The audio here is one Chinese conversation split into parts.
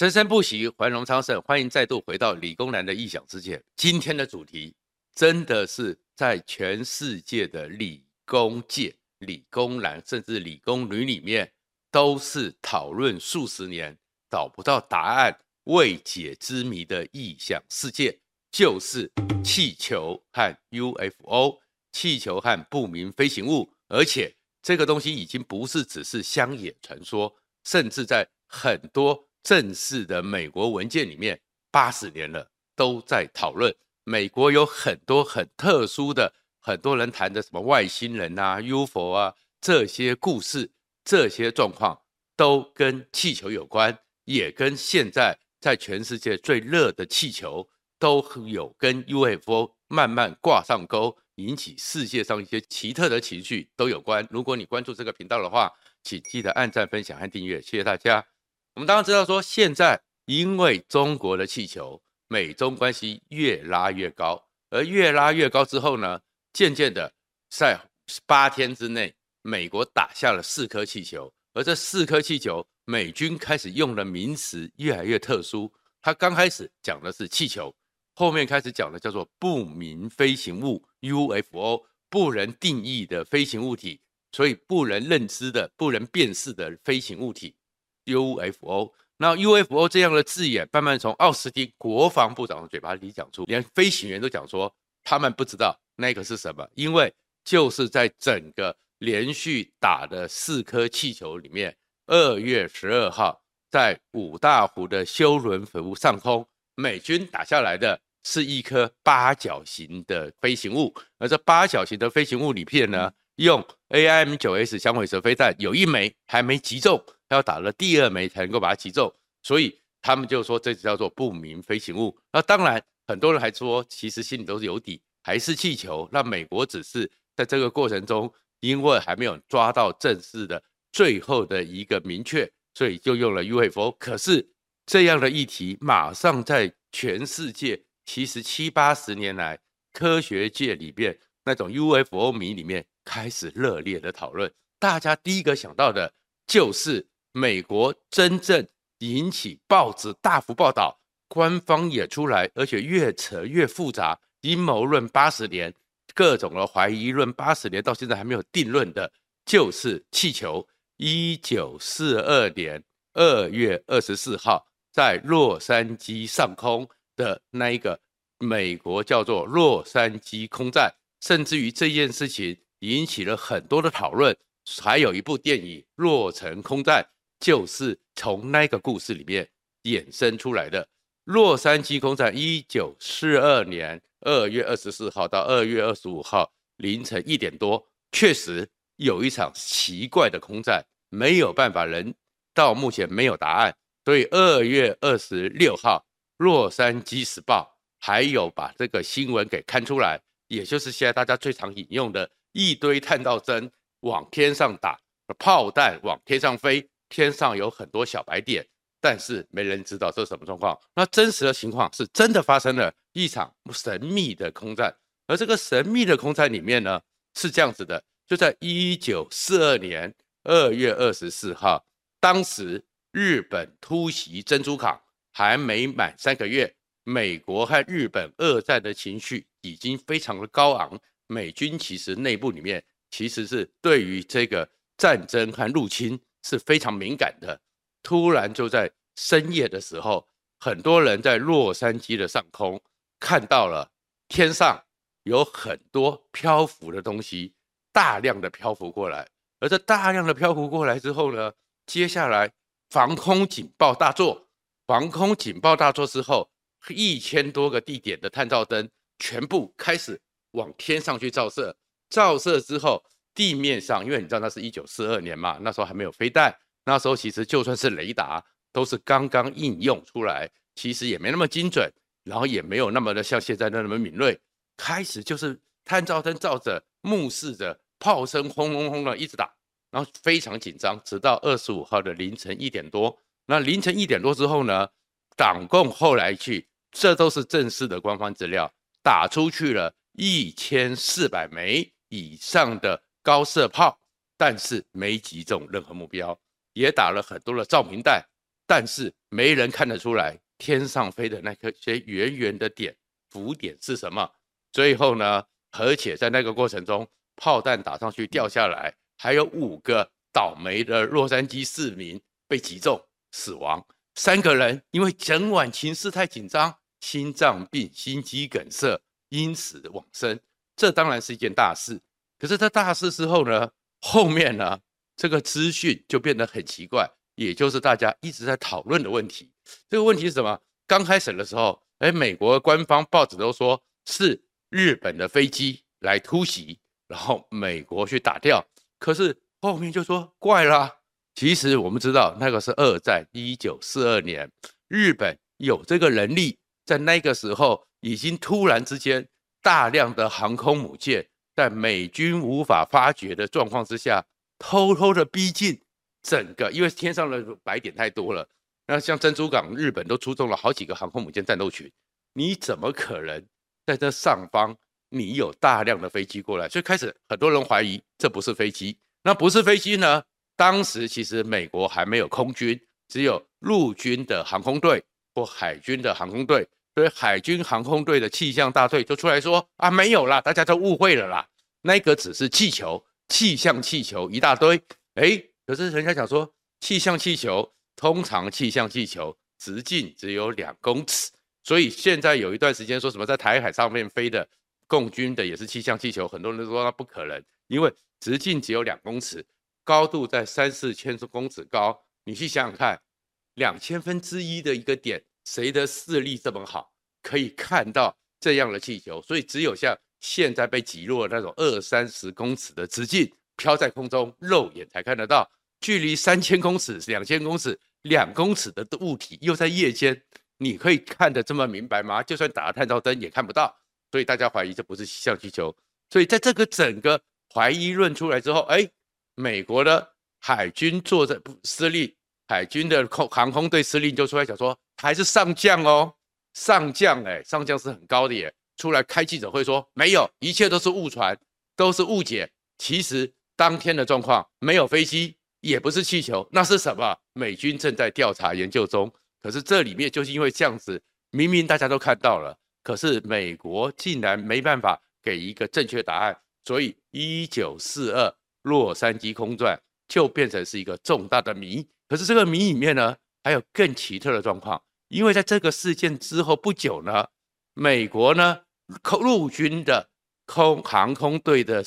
生生不息，繁荣昌盛。欢迎再度回到理工男的异想世界。今天的主题真的是在全世界的理工界、理工男甚至理工女里面，都是讨论数十年找不到答案、未解之谜的异想世界，就是气球和 UFO、气球和不明飞行物。而且这个东西已经不是只是乡野传说，甚至在很多。正式的美国文件里面，八十年了都在讨论。美国有很多很特殊的，很多人谈的什么外星人啊、UFO 啊这些故事、这些状况，都跟气球有关，也跟现在在全世界最热的气球都有跟 UFO 慢慢挂上钩，引起世界上一些奇特的情绪都有关。如果你关注这个频道的话，请记得按赞、分享和订阅，谢谢大家。我们当然知道，说现在因为中国的气球，美中关系越拉越高，而越拉越高之后呢，渐渐的在八天之内，美国打下了四颗气球，而这四颗气球，美军开始用的名词越来越特殊。他刚开始讲的是气球，后面开始讲的叫做不明飞行物 （UFO），不能定义的飞行物体，所以不能认知的、不能辨识的飞行物体。UFO，那 UFO 这样的字眼慢慢从奥斯汀国防部长的嘴巴里讲出，连飞行员都讲说他们不知道那个是什么，因为就是在整个连续打的四颗气球里面，二月十二号在五大湖的休伦湖上空，美军打下来的是一颗八角形的飞行物，而这八角形的飞行物里片呢，用 AIM-9S 响尾蛇飞弹有一枚还没击中。要打了第二枚才能够把它击中，所以他们就说这叫做不明飞行物。那当然，很多人还说，其实心里都是有底，还是气球。那美国只是在这个过程中，因为还没有抓到正式的最后的一个明确，所以就用了 UFO。可是这样的议题，马上在全世界，其实七八十年来，科学界里边那种 UFO 迷里面开始热烈的讨论。大家第一个想到的就是。美国真正引起报纸大幅报道，官方也出来，而且越扯越复杂，阴谋论八十年，各种的怀疑论八十年，到现在还没有定论的，就是气球。一九四二年二月二十四号，在洛杉矶上空的那一个美国叫做洛杉矶空战，甚至于这件事情引起了很多的讨论，还有一部电影《洛城空战》。就是从那个故事里面衍生出来的。洛杉矶空战，一九四二年二月二十四号到二月二十五号凌晨一点多，确实有一场奇怪的空战，没有办法，人到目前没有答案。所以二月二十六号，洛杉矶时报还有把这个新闻给刊出来，也就是现在大家最常引用的一堆探照灯往天上打，炮弹往天上飞。天上有很多小白点，但是没人知道这是什么状况。那真实的情况是真的发生了一场神秘的空战，而这个神秘的空战里面呢，是这样子的：就在一九四二年二月二十四号，当时日本突袭珍珠港还没满三个月，美国和日本二战的情绪已经非常的高昂，美军其实内部里面其实是对于这个战争和入侵。是非常敏感的。突然就在深夜的时候，很多人在洛杉矶的上空看到了天上有很多漂浮的东西，大量的漂浮过来。而这大量的漂浮过来之后呢，接下来防空警报大作。防空警报大作之后，一千多个地点的探照灯全部开始往天上去照射。照射之后。地面上，因为你知道那是一九四二年嘛，那时候还没有飞弹，那时候其实就算是雷达都是刚刚应用出来，其实也没那么精准，然后也没有那么的像现在那么敏锐。开始就是探照灯照着，目视着炮声轰轰轰的一直打，然后非常紧张，直到二十五号的凌晨一点多。那凌晨一点多之后呢，党共后来去，这都是正式的官方资料，打出去了一千四百枚以上的。高射炮，但是没击中任何目标，也打了很多的照明弹，但是没人看得出来天上飞的那颗些圆圆的点浮点是什么。最后呢，而且在那个过程中，炮弹打上去掉下来，还有五个倒霉的洛杉矶市民被击中死亡，三个人因为整晚情势太紧张，心脏病、心肌梗塞，因此往生。这当然是一件大事。可是这大事之后呢，后面呢，这个资讯就变得很奇怪，也就是大家一直在讨论的问题。这个问题是什么？刚开始的时候，哎，美国官方报纸都说是日本的飞机来突袭。然后美国去打掉，可是后面就说怪了。其实我们知道那个是二战，一九四二年，日本有这个能力，在那个时候已经突然之间大量的航空母舰，在美军无法发觉的状况之下，偷偷的逼近整个，因为天上的白点太多了。那像珍珠港，日本都出动了好几个航空母舰战斗群，你怎么可能在这上方？你有大量的飞机过来，所以开始很多人怀疑这不是飞机。那不是飞机呢？当时其实美国还没有空军，只有陆军的航空队或海军的航空队，所以海军航空队的气象大队就出来说啊，没有啦，大家都误会了啦，那个只是气球，气象气球一大堆。哎，可是人家讲说气象气球通常气象气球直径只有两公尺，所以现在有一段时间说什么在台海上面飞的。共军的也是气象气球，很多人都说那不可能，因为直径只有两公尺，高度在三四千公尺高。你去想想看，两千分之一的一个点，谁的视力这么好，可以看到这样的气球？所以只有像现在被击落的那种二三十公尺的直径，飘在空中，肉眼才看得到。距离三千公尺、两千公尺、两公尺的物体，又在夜间，你可以看得这么明白吗？就算打了探照灯也看不到。所以大家怀疑这不是气象气球，所以在这个整个怀疑论出来之后，哎，美国的海军作战司令、海军的空航空队司令就出来讲说，还是上将哦，上将哎，上将是很高的耶，出来开记者会说没有，一切都是误传，都是误解。其实当天的状况没有飞机，也不是气球，那是什么？美军正在调查研究中。可是这里面就是因为这样子，明明大家都看到了。可是美国竟然没办法给一个正确答案，所以一九四二洛杉矶空战就变成是一个重大的谜。可是这个谜里面呢，还有更奇特的状况，因为在这个事件之后不久呢，美国呢空陆军的空航空队的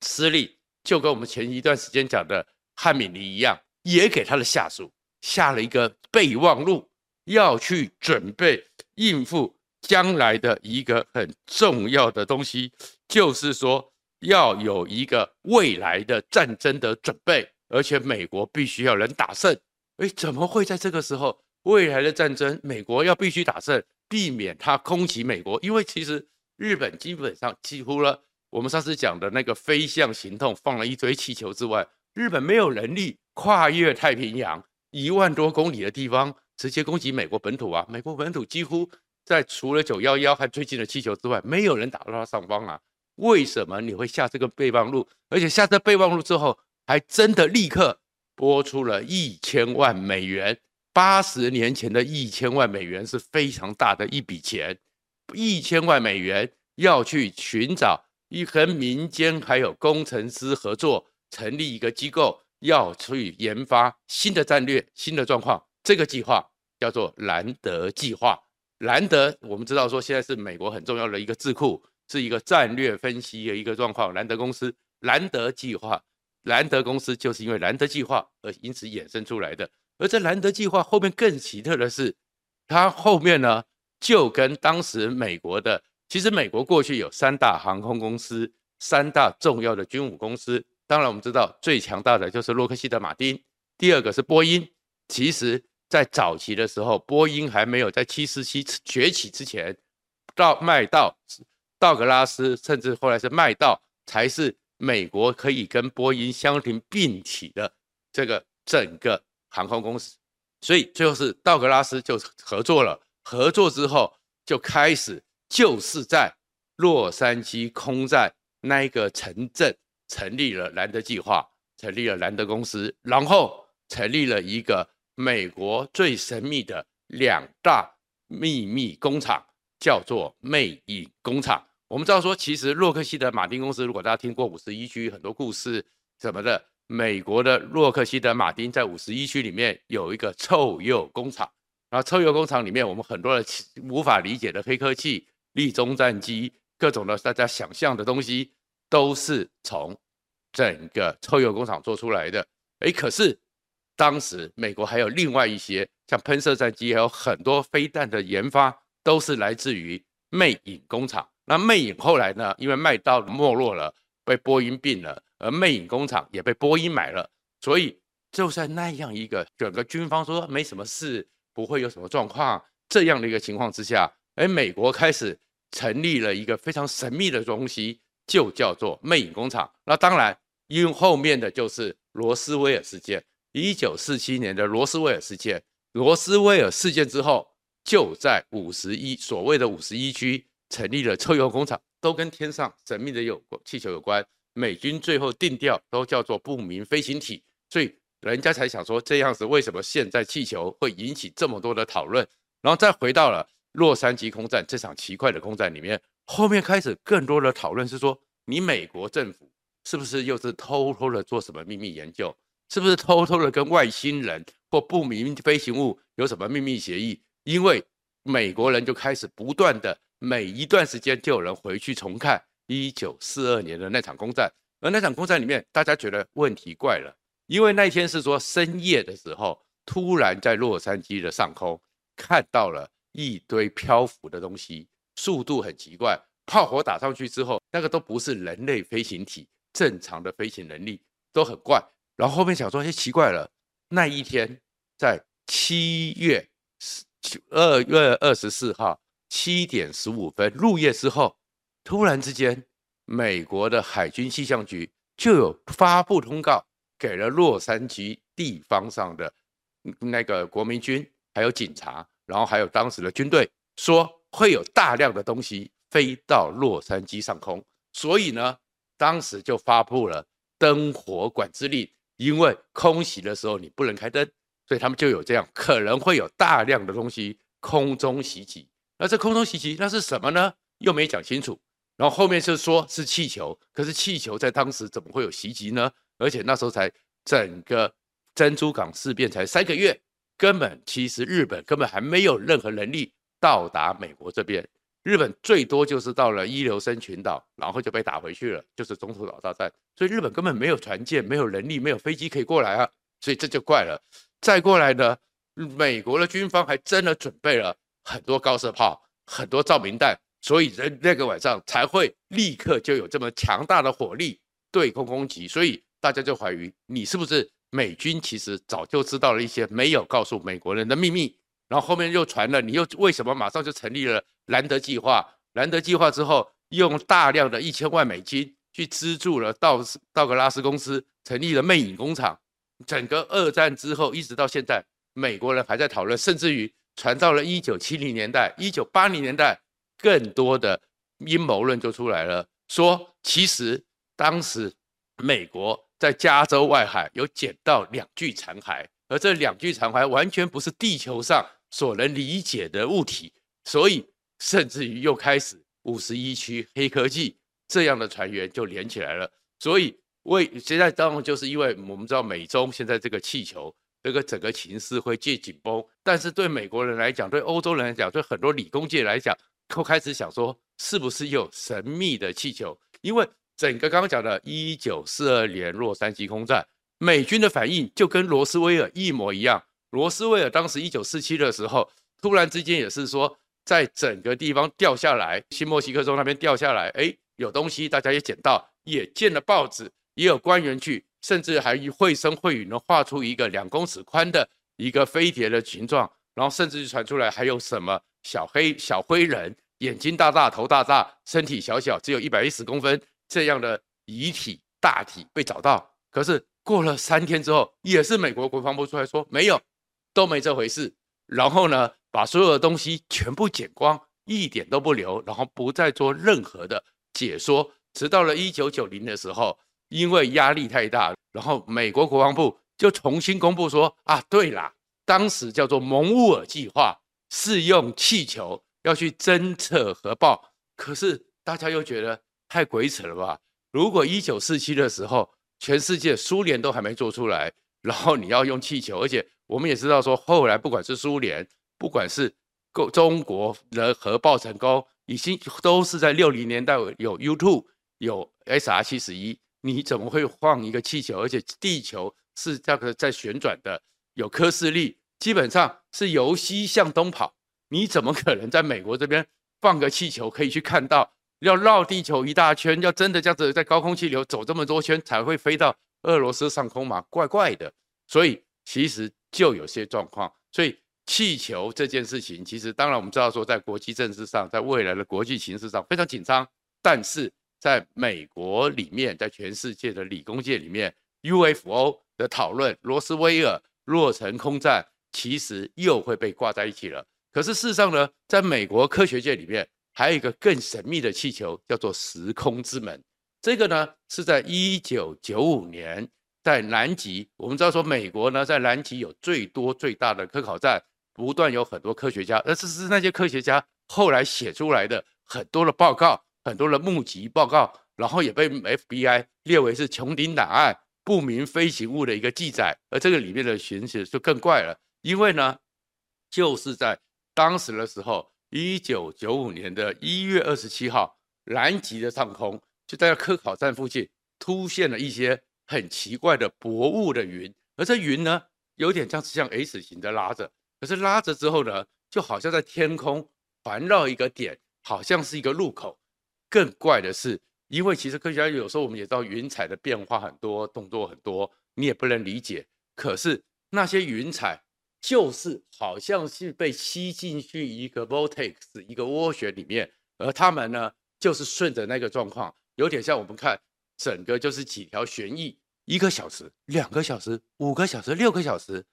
司令就跟我们前一段时间讲的汉敏尼一样，也给他的下属下了一个备忘录，要去准备应付。将来的一个很重要的东西，就是说要有一个未来的战争的准备，而且美国必须要能打胜。哎，怎么会在这个时候，未来的战争，美国要必须打胜，避免他空袭美国？因为其实日本基本上几乎了，我们上次讲的那个飞象行动，放了一堆气球之外，日本没有能力跨越太平洋一万多公里的地方直接攻击美国本土啊！美国本土几乎。在除了九幺幺还最近的气球之外，没有人打到它上方啊？为什么你会下这个备忘录？而且下这备忘录之后，还真的立刻拨出了一千万美元。八十年前的一千万美元是非常大的一笔钱，一千万美元要去寻找一和民间还有工程师合作，成立一个机构，要去研发新的战略、新的状况。这个计划叫做兰德计划。兰德，我们知道说现在是美国很重要的一个智库，是一个战略分析的一个状况。兰德公司，兰德计划，兰德公司就是因为兰德计划而因此衍生出来的。而这兰德计划后面更奇特的是，它后面呢就跟当时美国的，其实美国过去有三大航空公司，三大重要的军武公司。当然我们知道最强大的就是洛克希德马丁，第二个是波音。其实。在早期的时候，波音还没有在七四七崛起之前，到麦道、道格拉斯，甚至后来是麦道，才是美国可以跟波音相提并起的这个整个航空公司。所以最后是道格拉斯就合作了，合作之后就开始就是在洛杉矶空战那一个城镇成立了兰德计划，成立了兰德公司，然后成立了一个。美国最神秘的两大秘密工厂，叫做魅影工厂。我们知道说，其实洛克希德马丁公司，如果大家听过五十一区很多故事什么的，美国的洛克希德马丁在五十一区里面有一个臭鼬工厂，然后臭鼬工厂里面，我们很多的无法理解的黑科技、力中战机、各种的大家想象的东西，都是从整个臭鼬工厂做出来的。诶，可是当时美国还有另外一些像喷射战机，还有很多飞弹的研发，都是来自于魅影工厂。那魅影后来呢？因为麦道没落了，被波音并了，而魅影工厂也被波音买了，所以就在那样一个整个军方说没什么事，不会有什么状况这样的一个情况之下，哎，美国开始成立了一个非常神秘的东西，就叫做魅影工厂。那当然，因为后面的就是罗斯威尔事件，一九四七年的罗斯威尔事件，罗斯威尔事件之后，就在五十一所谓的五十一区。成立了臭鼬工厂，都跟天上神秘的有气球有关。美军最后定调都叫做不明飞行体，所以人家才想说这样子，为什么现在气球会引起这么多的讨论？然后再回到了洛杉矶空战这场奇怪的空战里面，后面开始更多的讨论是说，你美国政府是不是又是偷偷的做什么秘密研究？是不是偷偷的跟外星人或不明飞行物有什么秘密协议？因为美国人就开始不断的。每一段时间就有人回去重看一九四二年的那场空战，而那场空战里面，大家觉得问题怪了，因为那一天是说深夜的时候，突然在洛杉矶的上空看到了一堆漂浮的东西，速度很奇怪，炮火打上去之后，那个都不是人类飞行体正常的飞行能力，都很怪。然后后面想说，哎，奇怪了，那一天在七月二月二十四号。七点十五分入夜之后，突然之间，美国的海军气象局就有发布通告，给了洛杉矶地方上的那个国民军，还有警察，然后还有当时的军队，说会有大量的东西飞到洛杉矶上空，所以呢，当时就发布了灯火管制令，因为空袭的时候你不能开灯，所以他们就有这样，可能会有大量的东西空中袭击。那这空中袭击那是什么呢？又没讲清楚。然后后面就说是气球，可是气球在当时怎么会有袭击呢？而且那时候才整个珍珠港事变才三个月，根本其实日本根本还没有任何能力到达美国这边。日本最多就是到了伊留申群岛，然后就被打回去了，就是中途岛大战。所以日本根本没有船舰，没有能力，没有飞机可以过来啊。所以这就怪了。再过来呢，美国的军方还真的准备了。很多高射炮，很多照明弹，所以人那个晚上才会立刻就有这么强大的火力对空攻击，所以大家就怀疑你是不是美军其实早就知道了一些没有告诉美国人的秘密，然后后面又传了，你又为什么马上就成立了兰德计划？兰德计划之后用大量的一千万美金去资助了道道格拉斯公司成立了魅影工厂，整个二战之后一直到现在，美国人还在讨论，甚至于。传到了一九七零年代、一九八零年代，更多的阴谋论就出来了，说其实当时美国在加州外海有捡到两具残骸，而这两具残骸完全不是地球上所能理解的物体，所以甚至于又开始五十一区黑科技这样的传言就连起来了。所以为现在当然就是因为我们知道美中现在这个气球。这个整个情势会渐紧绷，但是对美国人来讲，对欧洲人来讲，对很多理工界来讲，都开始想说，是不是有神秘的气球？因为整个刚刚讲的1942年洛杉矶空战，美军的反应就跟罗斯威尔一模一样。罗斯威尔当时1947的时候，突然之间也是说，在整个地方掉下来，新墨西哥州那边掉下来，哎，有东西，大家也捡到，也见了报纸，也有官员去。甚至还绘声绘影的画出一个两公尺宽的一个飞碟的形状，然后甚至传出来还有什么小黑小灰人，眼睛大大，头大大，身体小小，只有一百一十公分这样的遗体大体被找到。可是过了三天之后，也是美国国防部出来说没有，都没这回事。然后呢，把所有的东西全部剪光，一点都不留，然后不再做任何的解说。直到了一九九零的时候。因为压力太大，然后美国国防部就重新公布说啊，对啦，当时叫做蒙乌尔计划，是用气球要去侦测核爆。可是大家又觉得太鬼扯了吧？如果一九四七的时候，全世界苏联都还没做出来，然后你要用气球，而且我们也知道说，后来不管是苏联，不管是中国的核爆成功，已经都是在六零年代有 U2，有 SR 七十一，你怎么会放一个气球？而且地球是这个在旋转的。有科氏力，基本上是由西向东跑。你怎么可能在美国这边放个气球可以去看到？要绕地球一大圈，要真的这样子在高空气流走这么多圈才会飞到俄罗斯上空吗？怪怪的。所以其实就有些状况。所以气球这件事情，其实当然我们知道说，在国际政治上，在未来的国际形势上非常紧张。但是在美国里面，在全世界的理工界里面，UFO 的讨论，罗斯威尔。落成空战其实又会被挂在一起了。可是事实上呢，在美国科学界里面，还有一个更神秘的气球，叫做时空之门。这个呢是在一九九五年在南极。我们知道说，美国呢在南极有最多最大的科考站，不断有很多科学家，而这是那些科学家后来写出来的很多的报告，很多的目击报告，然后也被 FBI 列为是穹顶档案。不明飞行物的一个记载，而这个里面的情形就更怪了，因为呢，就是在当时的时候，一九九五年的一月二十七号，南极的上空就在科考站附近出现了一些很奇怪的薄雾的云，而这云呢，有点像是像 S 型的拉着，可是拉着之后呢，就好像在天空环绕一个点，好像是一个路口。更怪的是。因为其实科学家有时候我们也知道云彩的变化很多，动作很多，你也不能理解。可是那些云彩就是好像是被吸进去一个 vortex 一个涡旋里面，而他们呢就是顺着那个状况，有点像我们看整个就是几条旋翼，一个小时、两个小时、五个小时、六个小时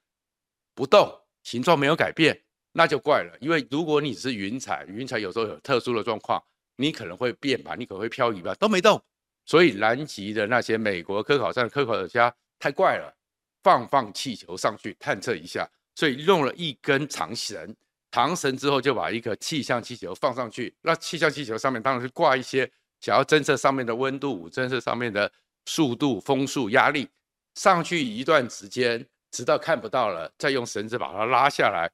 不动，形状没有改变，那就怪了。因为如果你是云彩，云彩有时候有特殊的状况。你可能会变吧，你可能会漂移吧，都没动。所以南极的那些美国科考站科考家太怪了，放放气球上去探测一下，所以用了一根长绳，长绳之后就把一个气象气球放上去。那气象气球上面当然是挂一些想要侦测上面的温度、侦测上面的速度、风速、压力。上去一段时间，直到看不到了，再用绳子把它拉下来，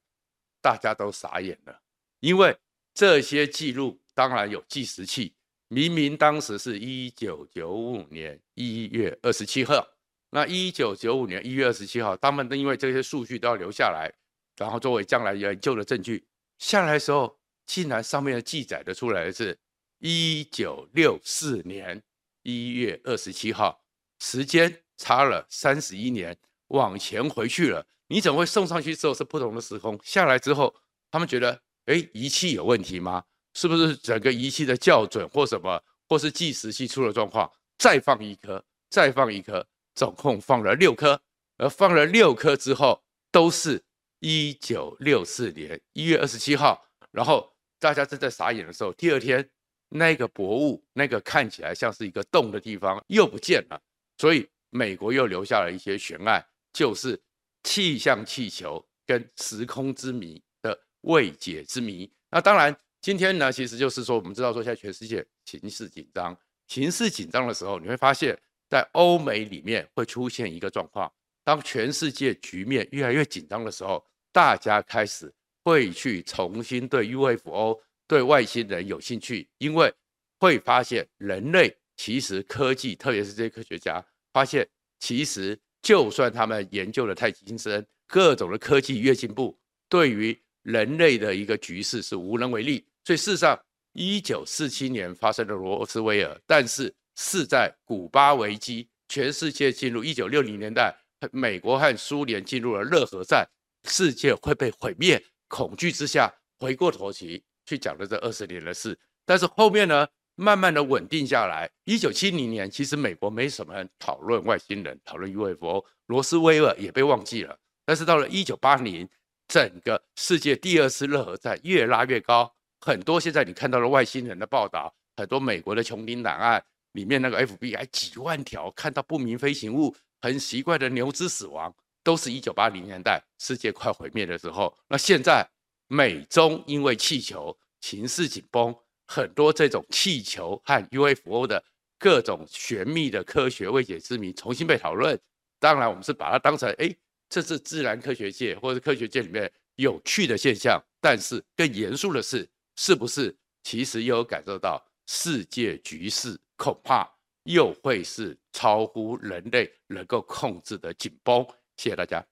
大家都傻眼了，因为这些记录。当然有计时器，明明当时是一九九五年一月二十七号，那一九九五年一月二十七号，他们都因为这些数据都要留下来，然后作为将来研究的证据，下来的时候，竟然上面的记载的出来的是一九六四年一月二十七号，时间差了三十一年，往前回去了。你怎么会送上去之后是不同的时空？下来之后，他们觉得，哎，仪器有问题吗？是不是整个仪器的校准或什么，或是计时器出了状况？再放一颗，再放一颗，总共放了六颗。而放了六颗之后，都是一九六四年一月二十七号。然后大家正在傻眼的时候，第二天那个薄雾，那个看起来像是一个洞的地方又不见了。所以美国又留下了一些悬案，就是气象气球跟时空之谜的未解之谜。那当然。今天呢，其实就是说，我们知道说，现在全世界形势紧张，形势紧张的时候，你会发现在欧美里面会出现一个状况：当全世界局面越来越紧张的时候，大家开始会去重新对 UFO、对外星人有兴趣，因为会发现人类其实科技，特别是这些科学家发现，其实就算他们研究的太精深，各种的科技越进步，对于人类的一个局势是无能为力。所以事实上，一九四七年发生了罗斯威尔，但是是在古巴危机，全世界进入一九六零年代，美国和苏联进入了热核战，世界会被毁灭，恐惧之下，回过头去去讲了这二十年的事。但是后面呢，慢慢的稳定下来。一九七零年，其实美国没什么人讨论外星人，讨论 UFO，罗斯威尔也被忘记了。但是到了一九八零，整个世界第二次热核战越拉越高。很多现在你看到的外星人的报道，很多美国的穹顶档案里面那个 FBI 几万条看到不明飞行物，很奇怪的牛只死亡，都是一九八零年代世界快毁灭的时候。那现在美中因为气球情势紧绷，很多这种气球和 UFO 的各种玄秘的科学未解之谜重新被讨论。当然，我们是把它当成哎，这是自然科学界或者科学界里面有趣的现象。但是更严肃的是，是不是其实又有感受到世界局势恐怕又会是超乎人类能够控制的紧绷？谢谢大家。